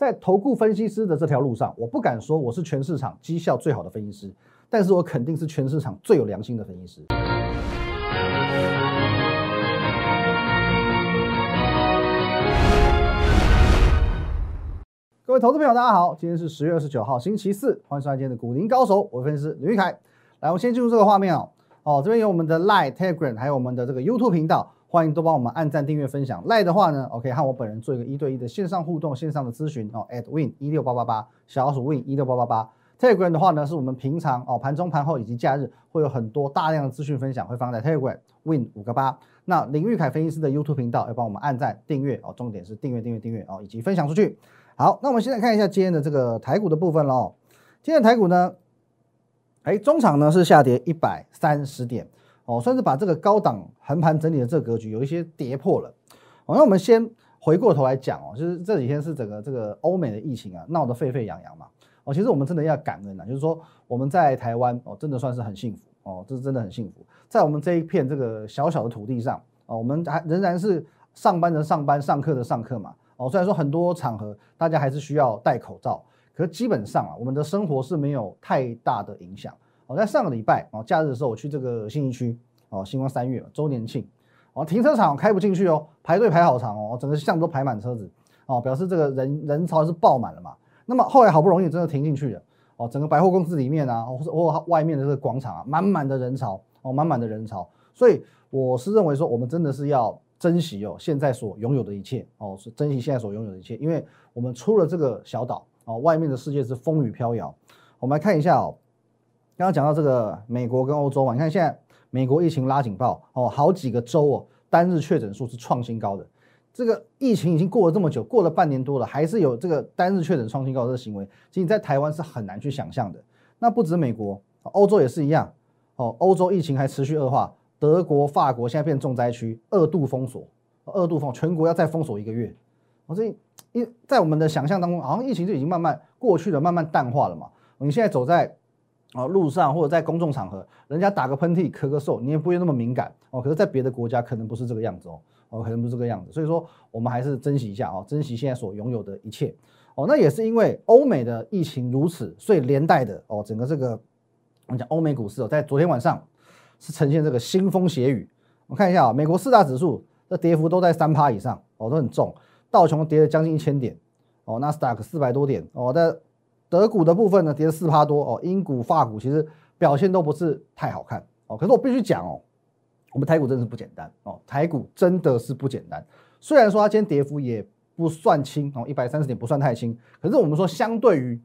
在投顾分析师的这条路上，我不敢说我是全市场绩效最好的分析师，但是我肯定是全市场最有良心的分析师。各位投资朋友，大家好，今天是十月二十九号，星期四，欢迎收看今天的股林高手，我是分析师吕玉凯。来，我们先进入这个画面哦。哦，这边有我们的 Line、Telegram，还有我们的这个 YouTube 频道。欢迎都帮我们按赞、订阅、分享。赖的话呢，OK，和我本人做一个一对一的线上互动、线上的咨询哦。at win 一六八八八，小老鼠 win 一六八八八。Telegram 的话呢，是我们平常哦盘中、盘后以及假日会有很多大量的资讯分享，会放在 Telegram win 五个八。那林玉凯分析师的 YouTube 频道要帮我们按赞、订阅哦，重点是订阅、订阅、订阅哦，以及分享出去。好，那我们现在看一下今天的这个台股的部分喽。今天的台股呢，哎，中场呢是下跌一百三十点。哦，算是把这个高档横盘整理的这个格局有一些跌破了。哦，那我们先回过头来讲哦，就是这几天是整个这个欧美的疫情啊闹得沸沸扬扬嘛。哦，其实我们真的要感恩啊，就是说我们在台湾哦，真的算是很幸福哦，这是真的很幸福。在我们这一片这个小小的土地上哦，我们还仍然是上班的上班，上课的上课嘛。哦，虽然说很多场合大家还是需要戴口罩，可基本上啊，我们的生活是没有太大的影响。我在上个礼拜哦，假日的时候我去这个信义区哦，星光三月周年庆哦，停车场开不进去哦，排队排好长哦，整个巷都排满车子哦，表示这个人人潮是爆满了嘛。那么后来好不容易真的停进去了哦，整个百货公司里面啊，或或外面的这个广场啊，满满的人潮哦，满满的人潮。所以我是认为说，我们真的是要珍惜哦，现在所拥有的一切哦，是珍惜现在所拥有的一切，因为我们出了这个小岛哦，外面的世界是风雨飘摇。我们来看一下哦。刚刚讲到这个美国跟欧洲嘛，你看现在美国疫情拉警报哦，好几个州哦，单日确诊数是创新高的。这个疫情已经过了这么久，过了半年多了，还是有这个单日确诊创新高的行为，其实你在台湾是很难去想象的。那不止美国，欧洲也是一样哦，欧洲疫情还持续恶化，德国、法国现在变重灾区，二度封锁，二度封，全国要再封锁一个月。我这一在我们的想象当中，好像疫情就已经慢慢过去了，慢慢淡化了嘛。你现在走在。哦，路上或者在公众场合，人家打个喷嚏、咳个嗽，你也不会那么敏感哦。可是，在别的国家可能不是这个样子哦，哦，可能不是这个样子。所以说，我们还是珍惜一下哦，珍惜现在所拥有的一切哦。那也是因为欧美的疫情如此，所以连带的哦，整个这个我们讲欧美股市哦，在昨天晚上是呈现这个腥风血雨。我们看一下啊，美国四大指数的跌幅都在三趴以上哦，都很重。道琼跌了将近一千点哦，纳斯达克四百多点哦，在德股的部分呢，跌了四趴多哦，英股、法股其实表现都不是太好看哦。可是我必须讲哦，我们台股真的是不简单哦，台股真的是不简单。虽然说它今天跌幅也不算轻哦，一百三十点不算太轻，可是我们说相对于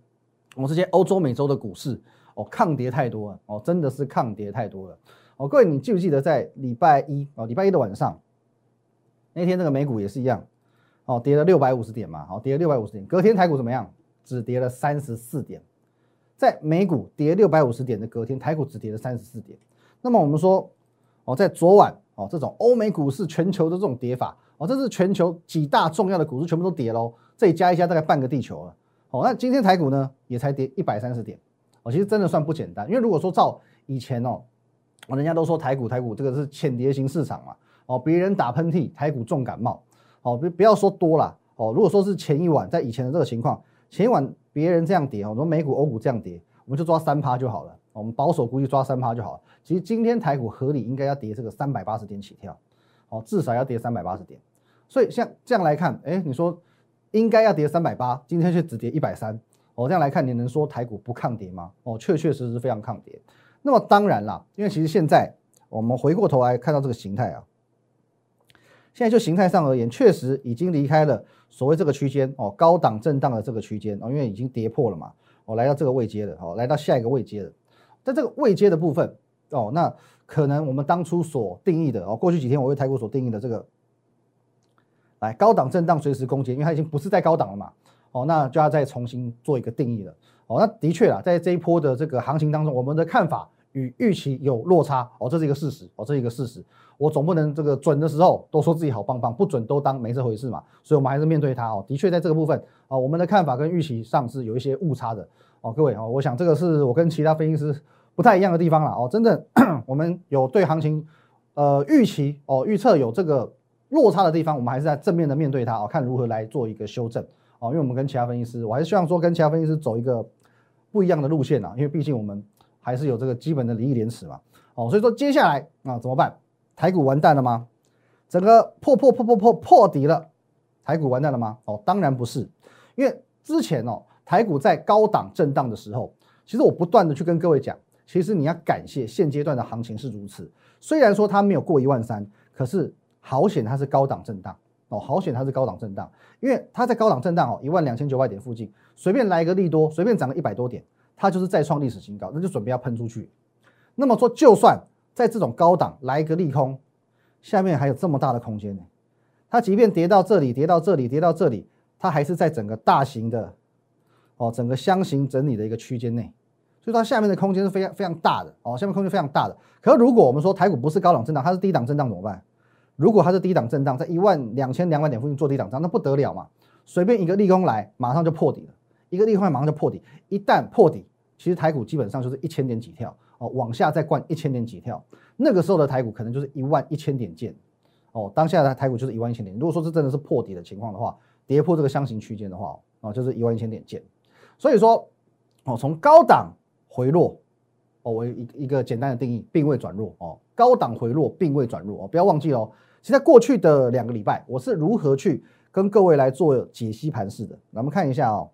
我们这些欧洲、美洲的股市哦，抗跌太多了哦，真的是抗跌太多了哦。各位，你记不记得在礼拜一哦，礼拜一的晚上那天那个美股也是一样哦，跌了六百五十点嘛，好，跌了六百五十点，隔天台股怎么样？只跌了三十四点，在美股跌六百五十点的隔天，台股只跌了三十四点。那么我们说，哦，在昨晚哦，这种欧美股市全球的这种跌法，哦，这是全球几大重要的股市全部都跌喽，这里加一加大概半个地球了。哦，那今天台股呢也才跌一百三十点，哦，其实真的算不简单。因为如果说照以前哦，哦，人家都说台股台股这个是浅跌型市场嘛，哦，别人打喷嚏，台股重感冒，哦，不不要说多了，哦，如果说是前一晚在以前的这个情况。前晚别人这样跌，我说美股、欧股这样跌，我们就抓三趴就好了。我们保守估计抓三趴就好了。其实今天台股合理应该要跌这个三百八十点起跳，哦，至少要跌三百八十点。所以像这样来看，哎，你说应该要跌三百八，今天却只跌一百三，哦，这样来看你能说台股不抗跌吗？哦，确确实实非常抗跌。那么当然啦，因为其实现在我们回过头来看到这个形态啊。现在就形态上而言，确实已经离开了所谓这个区间哦，高档震荡的这个区间哦，因为已经跌破了嘛，哦，来到这个位阶了，哦，来到下一个位阶了。在这个位阶的部分哦，那可能我们当初所定义的哦，过去几天我为台股所定义的这个，来高档震荡随时攻坚，因为它已经不是在高档了嘛，哦，那就要再重新做一个定义了。哦，那的确啦，在这一波的这个行情当中，我们的看法。与预期有落差哦，这是一个事实哦，这是一个事实。我总不能这个准的时候都说自己好棒棒，不准都当没这回事嘛。所以，我们还是面对它哦。的确，在这个部分啊，我们的看法跟预期上是有一些误差的哦。各位哦，我想这个是我跟其他分析师不太一样的地方了哦。真的，我们有对行情呃预期哦预测有这个落差的地方，我们还是在正面的面对它哦，看如何来做一个修正哦，因为我们跟其他分析师，我还是希望说跟其他分析师走一个不一样的路线啊，因为毕竟我们还是有这个基本的利益廉耻嘛。哦，所以说接下来啊怎么办？台股完蛋了吗？整个破破破破破破底了，台股完蛋了吗？哦，当然不是，因为之前哦，台股在高档震荡的时候，其实我不断的去跟各位讲，其实你要感谢现阶段的行情是如此。虽然说它没有过一万三，可是好险它是高档震荡哦，好险它是高档震荡，因为它在高档震荡哦，一万两千九百点附近，随便来一个利多，随便涨个一百多点，它就是再创历史新高，那就准备要喷出去。那么说，就算在这种高档来一个利空，下面还有这么大的空间呢？它即便跌到这里，跌到这里，跌到这里，它还是在整个大型的哦，整个箱型整理的一个区间内，所以它下面的空间是非常非常大的哦，下面空间非常大的。可是如果我们说台股不是高档震荡，它是低档震荡怎么办？如果它是低档震荡，在一万两千两百点附近做低档震荡，那不得了嘛！随便一个利空来，马上就破底了，一个利空马上就破底，一旦破底，其实台股基本上就是一千点几跳。哦，往下再灌一千点几跳，那个时候的台股可能就是一万一千点见。哦，当下的台股就是一万一千点。如果说这真的是破底的情况的话，跌破这个箱型区间的话，哦，就是一万一千点见。所以说，哦，从高档回落，哦，我一一个简单的定义，并未转弱。哦，高档回落并未转弱。哦，不要忘记哦。其实在过去的两个礼拜，我是如何去跟各位来做解析盘势的。那我们看一下哦，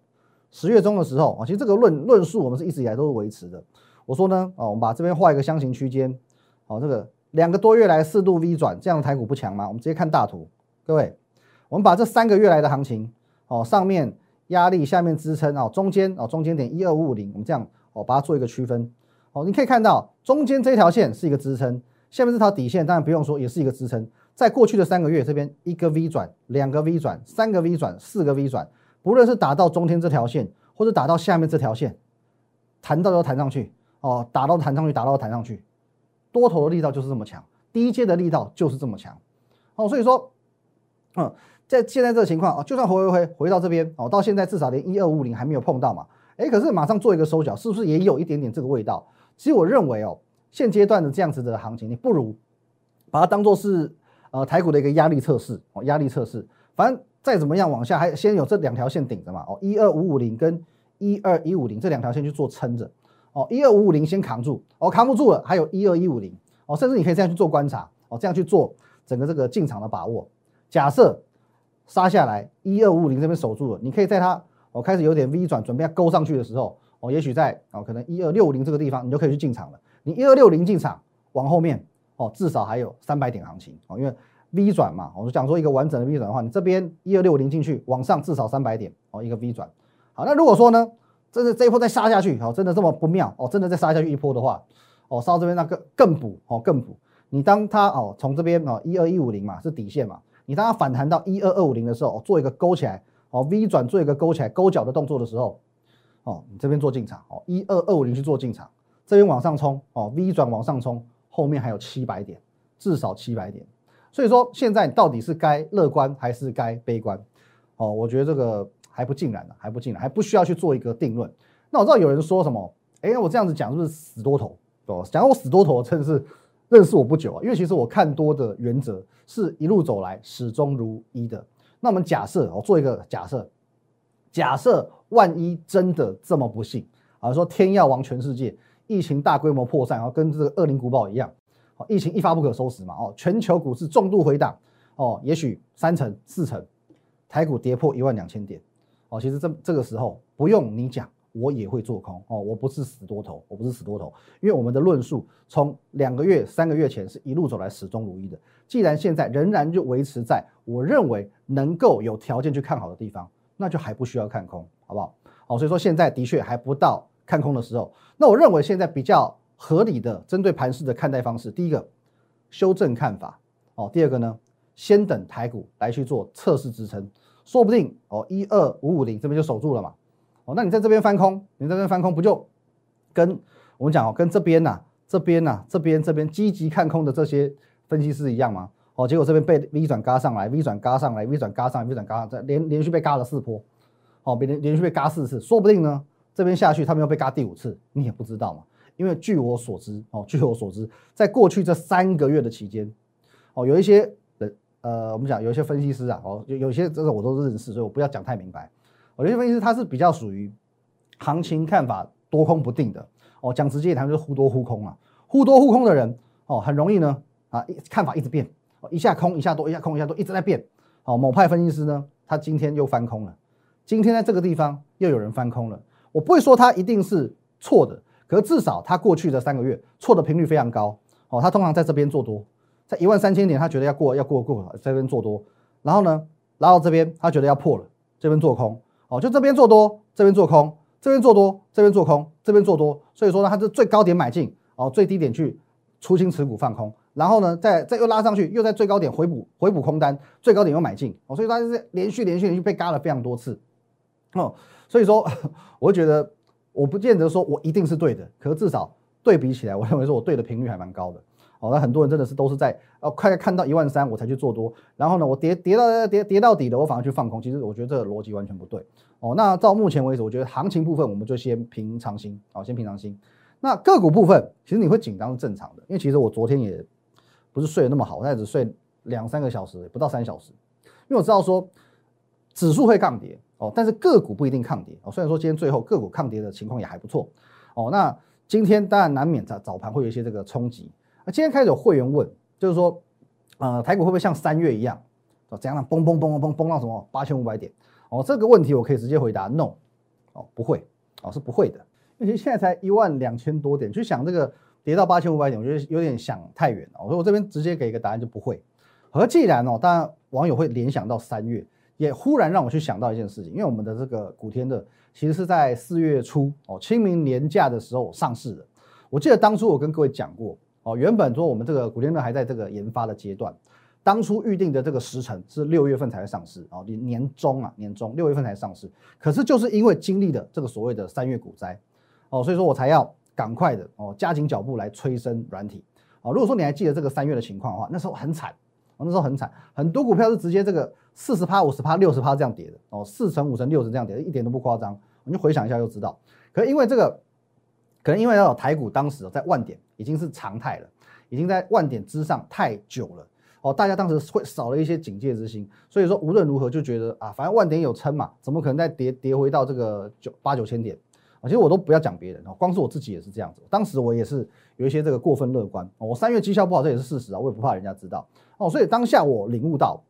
十月中的时候，啊，其实这个论论述我们是一直以来都是维持的。我说呢，哦，我们把这边画一个箱型区间，哦，这个两个多月来四度 V 转，这样的台股不强吗？我们直接看大图，各位，我们把这三个月来的行情，哦，上面压力，下面支撑，哦，中间，哦，中间点一二五五零，我们这样，哦，把它做一个区分，哦，你可以看到中间这条线是一个支撑，下面这条底线当然不用说，也是一个支撑。在过去的三个月，这边一个 V 转，两个 V 转，三个 V 转，四个 V 转，不论是打到中间这条线，或者打到下面这条线，弹到就弹上去。哦，打到弹上去，打到弹上去，多头的力道就是这么强，低阶的力道就是这么强。哦，所以说，嗯，在现在这个情况啊，就算回回回回到这边哦，到现在至少连一二五零还没有碰到嘛，哎，可是马上做一个收脚，是不是也有一点点这个味道？其实我认为哦，现阶段的这样子的行情，你不如把它当做是呃台股的一个压力测试哦，压力测试，反正再怎么样往下，还先有这两条线顶着嘛，哦，一二五五零跟一二一五零这两条线去做撑着。哦，一二五五零先扛住，哦，扛不住了，还有一二一五零，哦，甚至你可以这样去做观察，哦，这样去做整个这个进场的把握。假设杀下来，一二五五零这边守住了，你可以在它哦开始有点 V 转，准备要勾上去的时候，哦，也许在哦可能一二六五零这个地方，你就可以去进场了。你一二六零进场，往后面哦至少还有三百点行情哦，因为 V 转嘛，我们讲说一个完整的 V 转的话，你这边一二六零进去，往上至少三百点哦，一个 V 转。好，那如果说呢？真的这一波再杀下去，哦，真的这么不妙哦！真的再杀下去一波的话，哦，杀到这边那个更补哦，更补。你当它哦从这边哦一二一五零嘛是底线嘛，你当它反弹到一二二五零的时候，做一个勾起来哦 V 转做一个勾起来勾脚的动作的时候，哦，你这边做进场哦一二二五零去做进场，这边往上冲哦 V 转往上冲，后面还有七百点，至少七百点。所以说现在到底是该乐观还是该悲观？哦，我觉得这个。还不尽然呢，还不尽然，还不需要去做一个定论。那我知道有人说什么，哎，我这样子讲是不是死多头？哦，讲我死多头，真的是认识我不久啊。因为其实我看多的原则是一路走来始终如一的。那我们假设，我做一个假设，假设万一真的这么不幸啊，说天要亡全世界，疫情大规模扩散，然后跟这个恶灵古堡一样，疫情一发不可收拾嘛，哦，全球股市重度回档，哦，也许三成四成，台股跌破一万两千点。哦，其实这这个时候不用你讲，我也会做空哦。我不是死多头，我不是死多头，因为我们的论述从两个月、三个月前是一路走来始终如一的。既然现在仍然就维持在我认为能够有条件去看好的地方，那就还不需要看空，好不好？好，所以说现在的确还不到看空的时候。那我认为现在比较合理的针对盘势的看待方式，第一个修正看法。哦，第二个呢，先等台股来去做测试支撑。说不定哦，一二五五零这边就守住了嘛，哦，那你在这边翻空，你在这边翻空不就跟我们讲哦，跟这边呐，这边呐，这边这边积极看空的这些分析师一样吗？哦，结果这边被 V 转嘎上来，V 转嘎上来，V 转嘎上来，V 转嘎上再，连连续被嘎了四波，哦，被连连续被嘎四次，说不定呢，这边下去他们又被嘎第五次，你也不知道嘛，因为据我所知，哦，据我所知，在过去这三个月的期间，哦，有一些人。呃，我们讲有一些分析师啊，哦，有有些这个我都认识，所以我不要讲太明白。有些分析师他是比较属于行情看法多空不定的哦，讲直接一点，就是忽多忽空啊，忽多忽空的人哦，很容易呢啊，看法一直变，一下空一下多，一下空一下多，一直在变。哦，某派分析师呢，他今天又翻空了，今天在这个地方又有人翻空了。我不会说他一定是错的，可是至少他过去的三个月错的频率非常高。哦，他通常在这边做多，在一万三千点，他觉得要过要过过，这边做多，然后呢，拉到这边，他觉得要破了，这边做空。哦，就这边做多，这边做空，这边做多，这边做空，这边做多。所以说呢，他是最高点买进，哦，最低点去出清持股放空，然后呢，再再又拉上去，又在最高点回补回补空单，最高点又买进。哦，所以他是连续连续连续被嘎了非常多次。哦，所以说，我觉得我不见得说我一定是对的，可是至少。对比起来，我认为说我对的频率还蛮高的。哦，那很多人真的是都是在呃快看到一万三我才去做多，然后呢，我跌跌到跌跌到底的，我反而去放空。其实我觉得这个逻辑完全不对。哦，那到目前为止，我觉得行情部分我们就先平常心，哦，先平常心。那个股部分，其实你会紧张是正常的，因为其实我昨天也不是睡得那么好，我只睡两三个小时，不到三小时。因为我知道说指数会抗跌，哦，但是个股不一定抗跌。哦，虽然说今天最后个股抗跌的情况也还不错。哦，那。今天当然难免在早盘会有一些这个冲击。那今天开始有会员问，就是说，呃，台股会不会像三月一样，哦，怎样呢？嘣嘣嘣嘣嘣嘣到什么八千五百点？哦，这个问题我可以直接回答，no，哦，不会，哦，是不会的。因为现在才一万两千多点，去想这个跌到八千五百点，我觉得有点想太远了。所以我这边直接给一个答案，就不会。而既然哦，当然网友会联想到三月，也忽然让我去想到一件事情，因为我们的这个古天乐。其实是在四月初哦，清明年假的时候上市的。我记得当初我跟各位讲过哦，原本说我们这个古天乐还在这个研发的阶段，当初预定的这个时程是六月份才会上市哦，年年中啊，年中六月份才上市。可是就是因为经历了这个所谓的三月股灾哦，所以说我才要赶快的哦，加紧脚步来催生软体哦。如果说你还记得这个三月的情况的话，那时候很惨。那时候很惨，很多股票是直接这个四十趴、五十趴、六十趴这样跌的哦，四成、五成、六成这样跌，一点都不夸张。你就回想一下就知道。可因为这个，可能因为要台股当时在万点已经是常态了，已经在万点之上太久了哦，大家当时会少了一些警戒之心，所以说无论如何就觉得啊，反正万点有撑嘛，怎么可能再跌跌回到这个九八九千点？其实我都不要讲别人哦，光是我自己也是这样子。当时我也是有一些这个过分乐观，我三月绩效不好，这也是事实啊，我也不怕人家知道哦。所以当下我领悟到，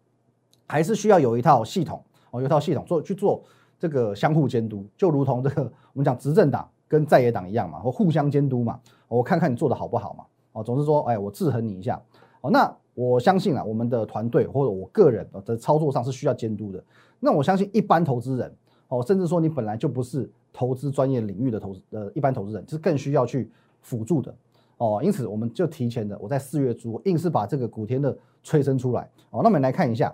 还是需要有一套系统哦，有一套系统做去做这个相互监督，就如同这个我们讲执政党跟在野党一样嘛，我互相监督嘛。我看看你做的好不好嘛。哦，总是说，哎，我制衡你一下。哦，那我相信啊，我们的团队或者我个人的操作上是需要监督的。那我相信一般投资人哦，甚至说你本来就不是。投资专业领域的投资呃，一般投资人是更需要去辅助的哦，因此我们就提前的，我在四月初硬是把这个古天的催生出来哦。那我们来看一下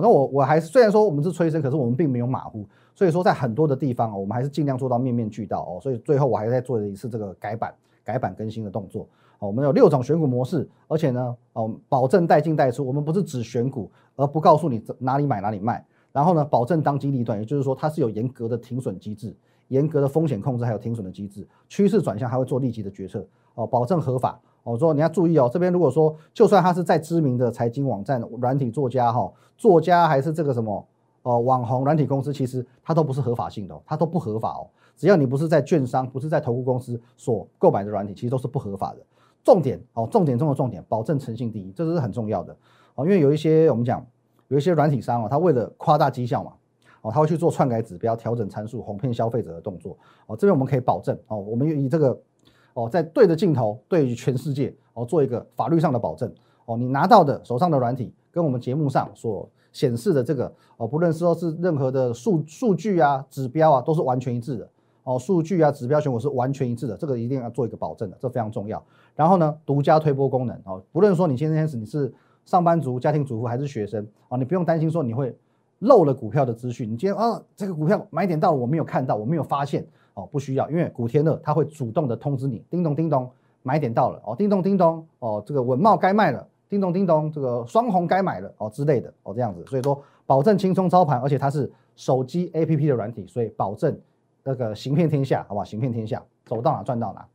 那我我还是虽然说我们是催生，可是我们并没有马虎，所以说在很多的地方我们还是尽量做到面面俱到哦。所以最后我还在做一次这个改版、改版更新的动作哦。我们有六种选股模式，而且呢哦，保证带进带出，我们不是只选股而不告诉你哪里买哪里卖，然后呢保证当机立断，也就是说它是有严格的停损机制。严格的风险控制，还有停损的机制，趋势转向还会做立即的决策哦，保证合法哦。说你要注意哦，这边如果说就算他是在知名的财经网站、软体作家哈，作家还是这个什么呃网红软体公司，其实它都不是合法性的，它都不合法哦。只要你不是在券商，不是在投顾公司所购买的软体，其实都是不合法的。重点哦，重点中的重点，保证诚信第一，这是很重要的哦。因为有一些我们讲有一些软体商哦，他为了夸大绩效嘛。哦，他会去做篡改指标、调整参数、哄骗消费者的动作。哦，这边我们可以保证哦，我们以这个哦，在对着镜头对于全世界哦做一个法律上的保证。哦，你拿到的手上的软体跟我们节目上所显示的这个哦，不论是说是任何的数数据啊、指标啊，都是完全一致的。哦，数据啊、指标选股是完全一致的，这个一定要做一个保证的，这非常重要。然后呢，独家推播功能哦，不论说你今天是你是上班族、家庭主妇还是学生啊，你不用担心说你会。漏了股票的资讯，你今天啊，这个股票买点到了，我没有看到，我没有发现哦，不需要，因为古天乐他会主动的通知你，叮咚叮咚，买点到了哦，叮咚叮咚哦，这个稳茂该卖了，叮咚叮咚，这个双红该买了哦之类的哦，这样子，所以说保证轻松操盘，而且它是手机 APP 的软体，所以保证那个行骗天下，好不好？行骗天下，走到哪赚到哪。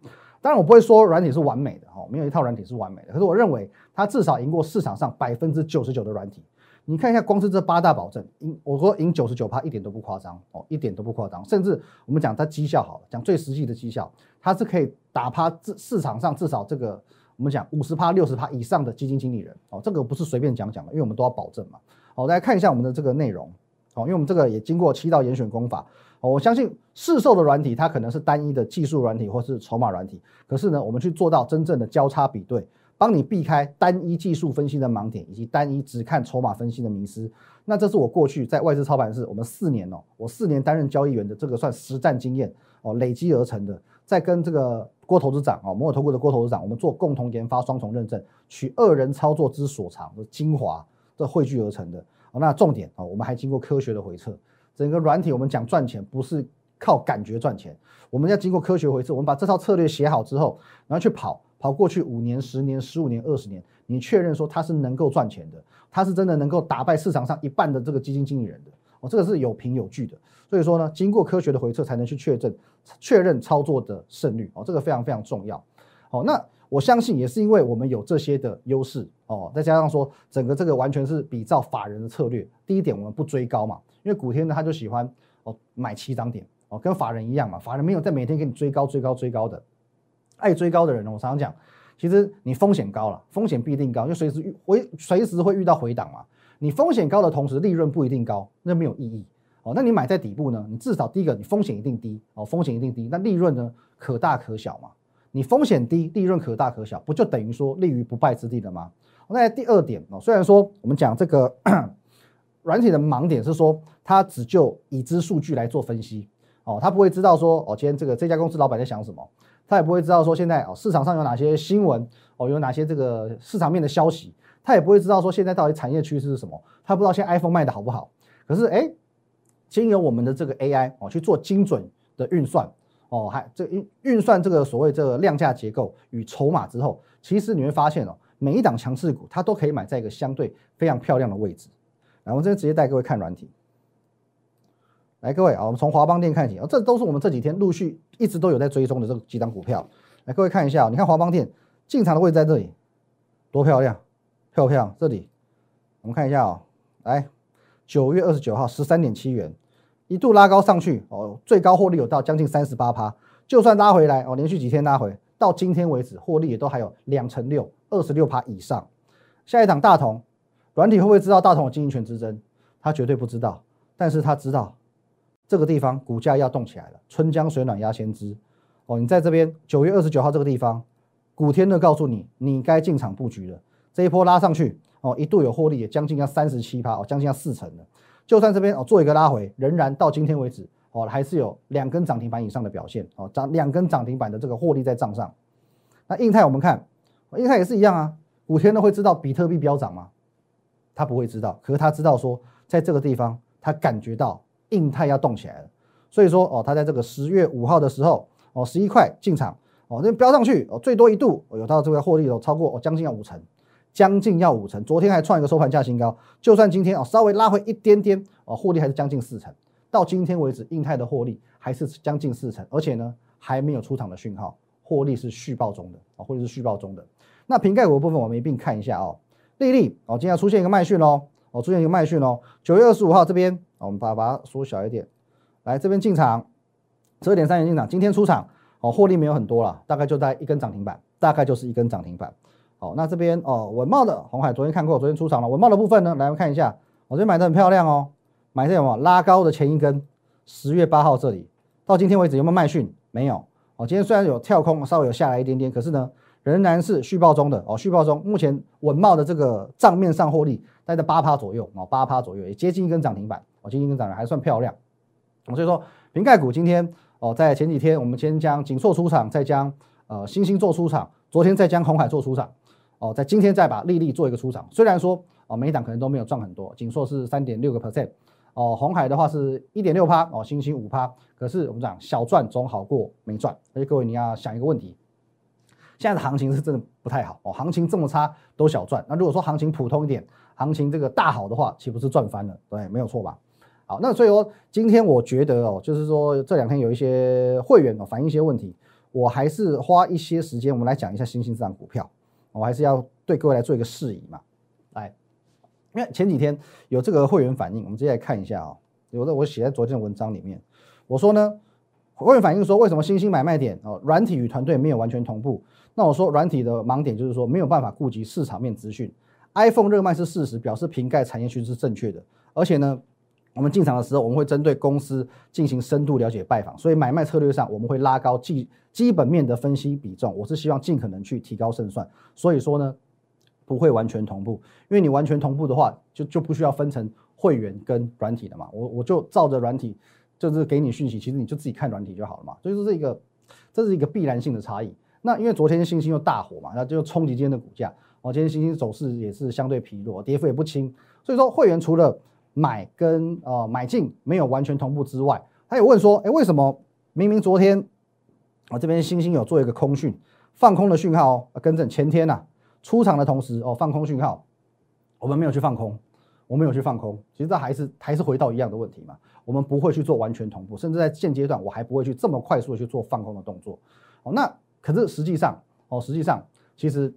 当然我不会说软体是完美的哦，没有一套软体是完美的，可是我认为它至少赢过市场上百分之九十九的软体。你看一下，光是这八大保证，赢我说赢九十九趴一点都不夸张哦，一点都不夸张。甚至我们讲它绩效好了，讲最实际的绩效，它是可以打趴市市场上至少这个我们讲五十趴、六十趴以上的基金经理人哦，这个不是随便讲讲的，因为我们都要保证嘛。好，大家看一下我们的这个内容哦，因为我们这个也经过七道严选功法哦，我相信市售的软体它可能是单一的技术软体或是筹码软体，可是呢，我们去做到真正的交叉比对。帮你避开单一技术分析的盲点，以及单一只看筹码分析的迷失。那这是我过去在外资操盘室，我们四年哦，我四年担任交易员的这个算实战经验哦，累积而成的。在跟这个郭投资长哦，摩尔投顾的郭投资长，我们做共同研发双重认证，取二人操作之所长的精华，这汇聚而成的。那重点哦，我们还经过科学的回测，整个软体我们讲赚钱不是靠感觉赚钱，我们要经过科学回测，我们把这套策略写好之后，然后去跑。跑过去五年、十年、十五年、二十年，你确认说它是能够赚钱的，它是真的能够打败市场上一半的这个基金经理人的，哦，这个是有凭有据的。所以说呢，经过科学的回测才能去确证、确认操作的胜率，哦，这个非常非常重要。哦，那我相信也是因为我们有这些的优势，哦，再加上说整个这个完全是比照法人的策略。第一点，我们不追高嘛，因为古天呢他就喜欢哦买七张点，哦，跟法人一样嘛，法人没有在每天给你追高、追高、追高的。爱追高的人呢，我常常讲，其实你风险高了，风险必定高，因为随时遇回随时会遇到回档嘛。你风险高的同时，利润不一定高，那没有意义哦。那你买在底部呢？你至少第一个，你风险一定低哦，风险一定低，那利润呢可大可小嘛。你风险低，利润可大可小，不就等于说立于不败之地了吗？那第二点哦，虽然说我们讲这个 软体的盲点是说，它只就已知数据来做分析哦，它不会知道说哦，今天这个这家公司老板在想什么。他也不会知道说现在哦市场上有哪些新闻哦有哪些这个市场面的消息，他也不会知道说现在到底产业趋势是什么，他不知道现在 iPhone 卖的好不好。可是哎，经由我们的这个 AI 哦去做精准的运算哦，还这运运算这个所谓这个量价结构与筹码之后，其实你会发现哦，每一档强势股它都可以买在一个相对非常漂亮的位置。来，我这边直接带各位看软体。来，各位啊，我们从华邦电看起啊，这都是我们这几天陆续一直都有在追踪的这几档股票。来，各位看一下，你看华邦电进场的位置在这里，多漂亮，漂不漂亮？这里，我们看一下啊，来，九月二十九号十三点七元，一度拉高上去哦，最高获利有到将近三十八趴，就算拉回来哦，连续几天拉回，到今天为止获利也都还有两成六，二十六趴以上。下一档大同，软体会不会知道大同有经营权之争？他绝对不知道，但是他知道。这个地方股价要动起来了，春江水暖鸭先知哦。你在这边九月二十九号这个地方，古天乐告诉你，你该进场布局了。这一波拉上去哦，一度有获利，也将近要三十七趴哦，将近要四成了。就算这边哦做一个拉回，仍然到今天为止哦，还是有两根涨停板以上的表现哦，涨两根涨停板的这个获利在账上。那印泰我们看，印泰也是一样啊。古天乐会知道比特币飙涨吗？他不会知道，可是他知道说，在这个地方他感觉到。印泰要动起来了，所以说哦，他在这个十月五号的时候哦，十一块进场哦，这飙上去哦，最多一度有到这个获利哦，超过哦将近要五成，将近要五成。昨天还创一个收盘价新高，就算今天哦稍微拉回一点点哦，获利还是将近四成。到今天为止，印泰的获利还是将近四成，而且呢还没有出场的讯号，获利是续报中的哦，或者是续报中的。那瓶盖股的部分我们一并看一下哦，丽丽哦，今天要出现一个卖讯喽，哦出现一个卖讯喽，九月二十五号这边。我们把把它缩小一点，来这边进场，十二点三元进场，今天出场哦，获利没有很多了，大概就在一根涨停板，大概就是一根涨停板。好，那这边哦，文茂的红海昨天看过，昨天出场了。文茂的部分呢，来我们看一下，我这边买的很漂亮哦，买这什么拉高的前一根，十月八号这里到今天为止有没有卖讯？没有。哦，今天虽然有跳空，稍微有下来一点点，可是呢，仍然是续报中的哦，续报中。目前文茂的这个账面上获利在在八趴左右哦，八趴左右，也接近一根涨停板。哦，今天跟涨的还算漂亮，所以说瓶盖股今天哦，在前几天我们先将锦硕出场，再将呃星星做出场，昨天再将红海做出场，哦，在今天再把丽丽做一个出场。虽然说哦，每一档可能都没有赚很多，锦硕是三点六个 percent，哦，红海的话是一点六趴，哦，星星五趴，可是我们讲小赚总好过没赚。所以各位你要想一个问题，现在的行情是真的不太好哦，行情这么差都小赚，那如果说行情普通一点，行情这个大好的话，岂不是赚翻了？对，没有错吧？好，那所以说今天我觉得哦，就是说这两天有一些会员哦反映一些问题，我还是花一些时间，我们来讲一下新兴这档股票，我还是要对各位来做一个示意嘛。来，因为前几天有这个会员反应，我们直接来看一下啊。有的我写在昨天的文章里面，我说呢，会员反映说为什么新兴买卖点哦，软体与团队没有完全同步。那我说软体的盲点就是说没有办法顾及市场面资讯。iPhone 热卖是事实，表示瓶盖产业趋势是正确的。而且呢，我们进场的时候，我们会针对公司进行深度了解拜访，所以买卖策略上我们会拉高基基本面的分析比重。我是希望尽可能去提高胜算。所以说呢。不会完全同步，因为你完全同步的话，就就不需要分成会员跟软体的嘛。我我就照着软体，就是给你讯息，其实你就自己看软体就好了嘛。所以说这个这是一个必然性的差异。那因为昨天星星又大火嘛，那就冲击今天的股价。哦，今天星星走势也是相对疲弱，跌幅也不轻。所以说会员除了买跟呃买进没有完全同步之外，他有问说，哎，为什么明明昨天我这边星星有做一个空讯放空的讯号哦，跟着前天呐。出场的同时哦，放空讯号，我们没有去放空，我没有去放空，其实这还是还是回到一样的问题嘛，我们不会去做完全同步，甚至在现阶段我还不会去这么快速的去做放空的动作。哦，那可是实际上哦，实际上其实，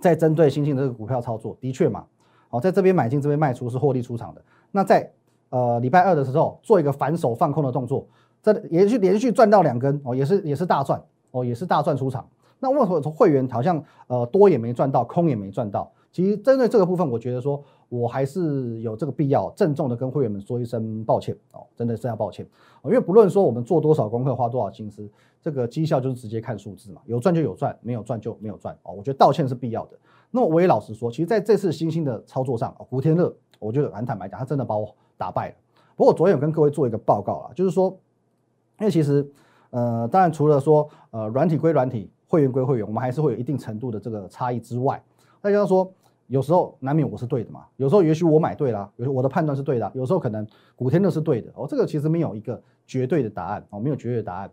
在针对新兴的这个股票操作，的确嘛，哦，在这边买进这边卖出是获利出场的。那在呃礼拜二的时候做一个反手放空的动作，这连续连续赚到两根哦，也是也是大赚哦，也是大赚出场。那为什么会员好像呃多也没赚到，空也没赚到？其实针对这个部分，我觉得说我还是有这个必要郑重的跟会员们说一声抱歉哦，真的是要抱歉哦，因为不论说我们做多少功课，花多少心思，这个绩效就是直接看数字嘛，有赚就有赚，没有赚就没有赚哦。我觉得道歉是必要的。那我也老实说，其实在这次新兴的操作上，古天乐，我觉得很坦白讲，他真的把我打败了。不过昨天有跟各位做一个报告啊，就是说，因为其实呃，当然除了说呃软体归软体。会员归会员，我们还是会有一定程度的这个差异之外，大家说有时候难免我是对的嘛，有时候也许我买对了，有时候我的判断是对的，有时候可能古天乐是对的哦，这个其实没有一个绝对的答案哦，没有绝对的答案。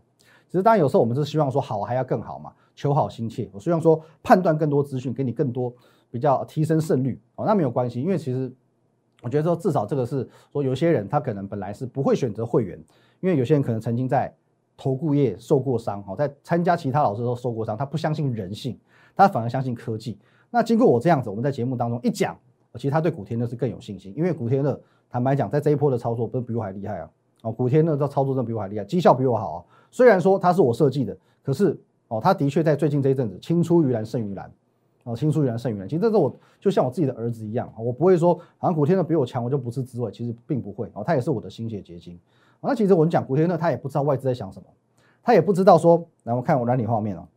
其实当然有时候我们是希望说好还要更好嘛，求好心切，我希望说判断更多资讯，给你更多比较提升胜率哦，那没有关系，因为其实我觉得说至少这个是说有些人他可能本来是不会选择会员，因为有些人可能曾经在。投顾业受过伤，哦，在参加其他老师都受过伤，他不相信人性，他反而相信科技。那经过我这样子，我们在节目当中一讲，其实他对古天乐是更有信心，因为古天乐坦白讲，在这一波的操作不是比我还厉害啊，哦，古天乐这操作真的比我还厉害，绩效比我好啊。虽然说他是我设计的，可是哦，他的确在最近这一阵子青出于蓝胜于蓝，哦，青出于蓝胜于蓝。其实这是我就像我自己的儿子一样，我不会说好像古天乐比我强，我就不是滋味，其实并不会哦，他也是我的心血结晶。那其实我们讲古天乐，他也不知道外资在想什么，他也不知道说，然后看我软体画面哦，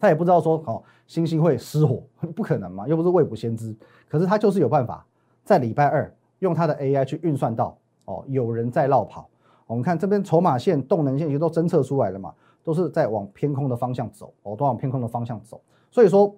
他也不知道说，哦，星星会失火，不可能嘛，又不是未卜先知。可是他就是有办法，在礼拜二用他的 AI 去运算到，哦，有人在绕跑。我们看这边筹码线、动能线其实都侦测出来了嘛，都是在往偏空的方向走，哦，都往偏空的方向走。所以说，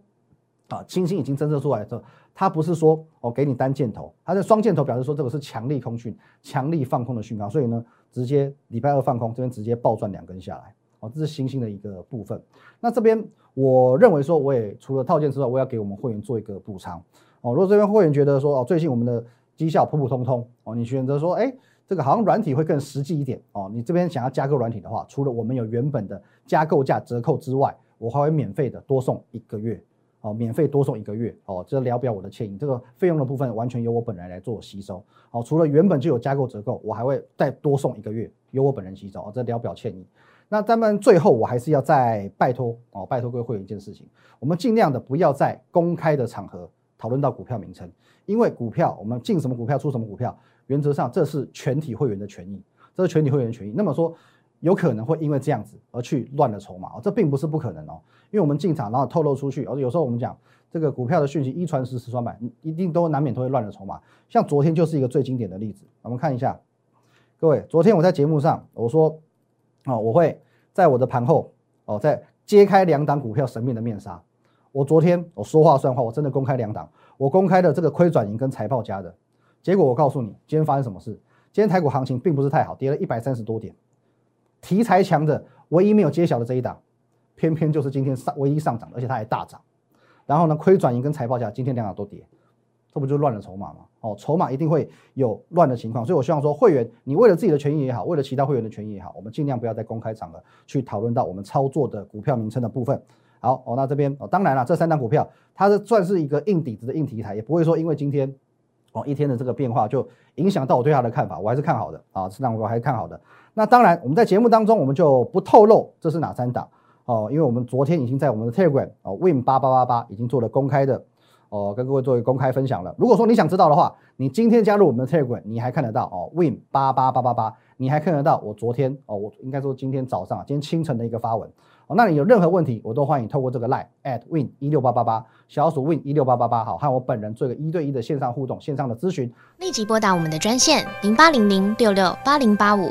啊，星星已经侦测出来的。它不是说哦给你单箭头，它是双箭头，表示说这个是强力空讯、强力放空的讯号，所以呢，直接礼拜二放空，这边直接暴赚两根下来，哦，这是星星的一个部分。那这边我认为说，我也除了套件之外，我要给我们会员做一个补偿，哦，如果这边会员觉得说哦最近我们的绩效普普通通，哦，你选择说哎这个好像软体会更实际一点，哦，你这边想要加购软体的话，除了我们有原本的加购价折扣之外，我还会免费的多送一个月。哦，免费多送一个月哦，这聊表我的歉意，这个费用的部分完全由我本人来做吸收。哦，除了原本就有加购折扣，我还会再多送一个月，由我本人吸收。哦，这聊表歉意。那咱们最后我还是要再拜托哦，拜托各位会员一件事情，我们尽量的不要在公开的场合讨论到股票名称，因为股票我们进什么股票出什么股票，原则上这是全体会员的权益，这是全体会员的权益。那么说。有可能会因为这样子而去乱了筹码哦，这并不是不可能哦，因为我们进场然后透露出去，而有时候我们讲这个股票的讯息一传十十传百，一定都难免都会乱了筹码。像昨天就是一个最经典的例子，我们看一下，各位，昨天我在节目上我说，哦，我会在我的盘后哦，在揭开两档股票神秘的面纱。我昨天我说话算话，我真的公开两档，我公开的这个亏转盈跟财报加的结果，我告诉你，今天发生什么事？今天台股行情并不是太好，跌了一百三十多点。题材强的唯一没有揭晓的这一档，偏偏就是今天上唯一上涨，而且它还大涨。然后呢，亏转盈跟财报价今天两档都跌，这不就乱了筹码吗？哦，筹码一定会有乱的情况，所以我希望说，会员你为了自己的权益也好，为了其他会员的权益也好，我们尽量不要在公开场合去讨论到我们操作的股票名称的部分。好，哦，那这边哦，当然了，这三档股票它是算是一个硬底子的硬题材，也不会说因为今天哦，一天的这个变化就影响到我对它的看法，我还是看好的啊，市场我还是看好的。那当然，我们在节目当中我们就不透露这是哪三档哦，因为我们昨天已经在我们的 Telegram 哦 Win 八八八八已经做了公开的哦，跟各位做一个公开分享了。如果说你想知道的话，你今天加入我们的 Telegram，你还看得到哦 Win 八八八八八，你还看得到我昨天哦，我应该说今天早上、今天清晨的一个发文。那你有任何问题，我都欢迎透过这个 line at win 一六八八八小鼠 win 一六八八八，好，和我本人做一个一对一的线上互动、线上的咨询。立即拨打我们的专线零八零零六六八零八五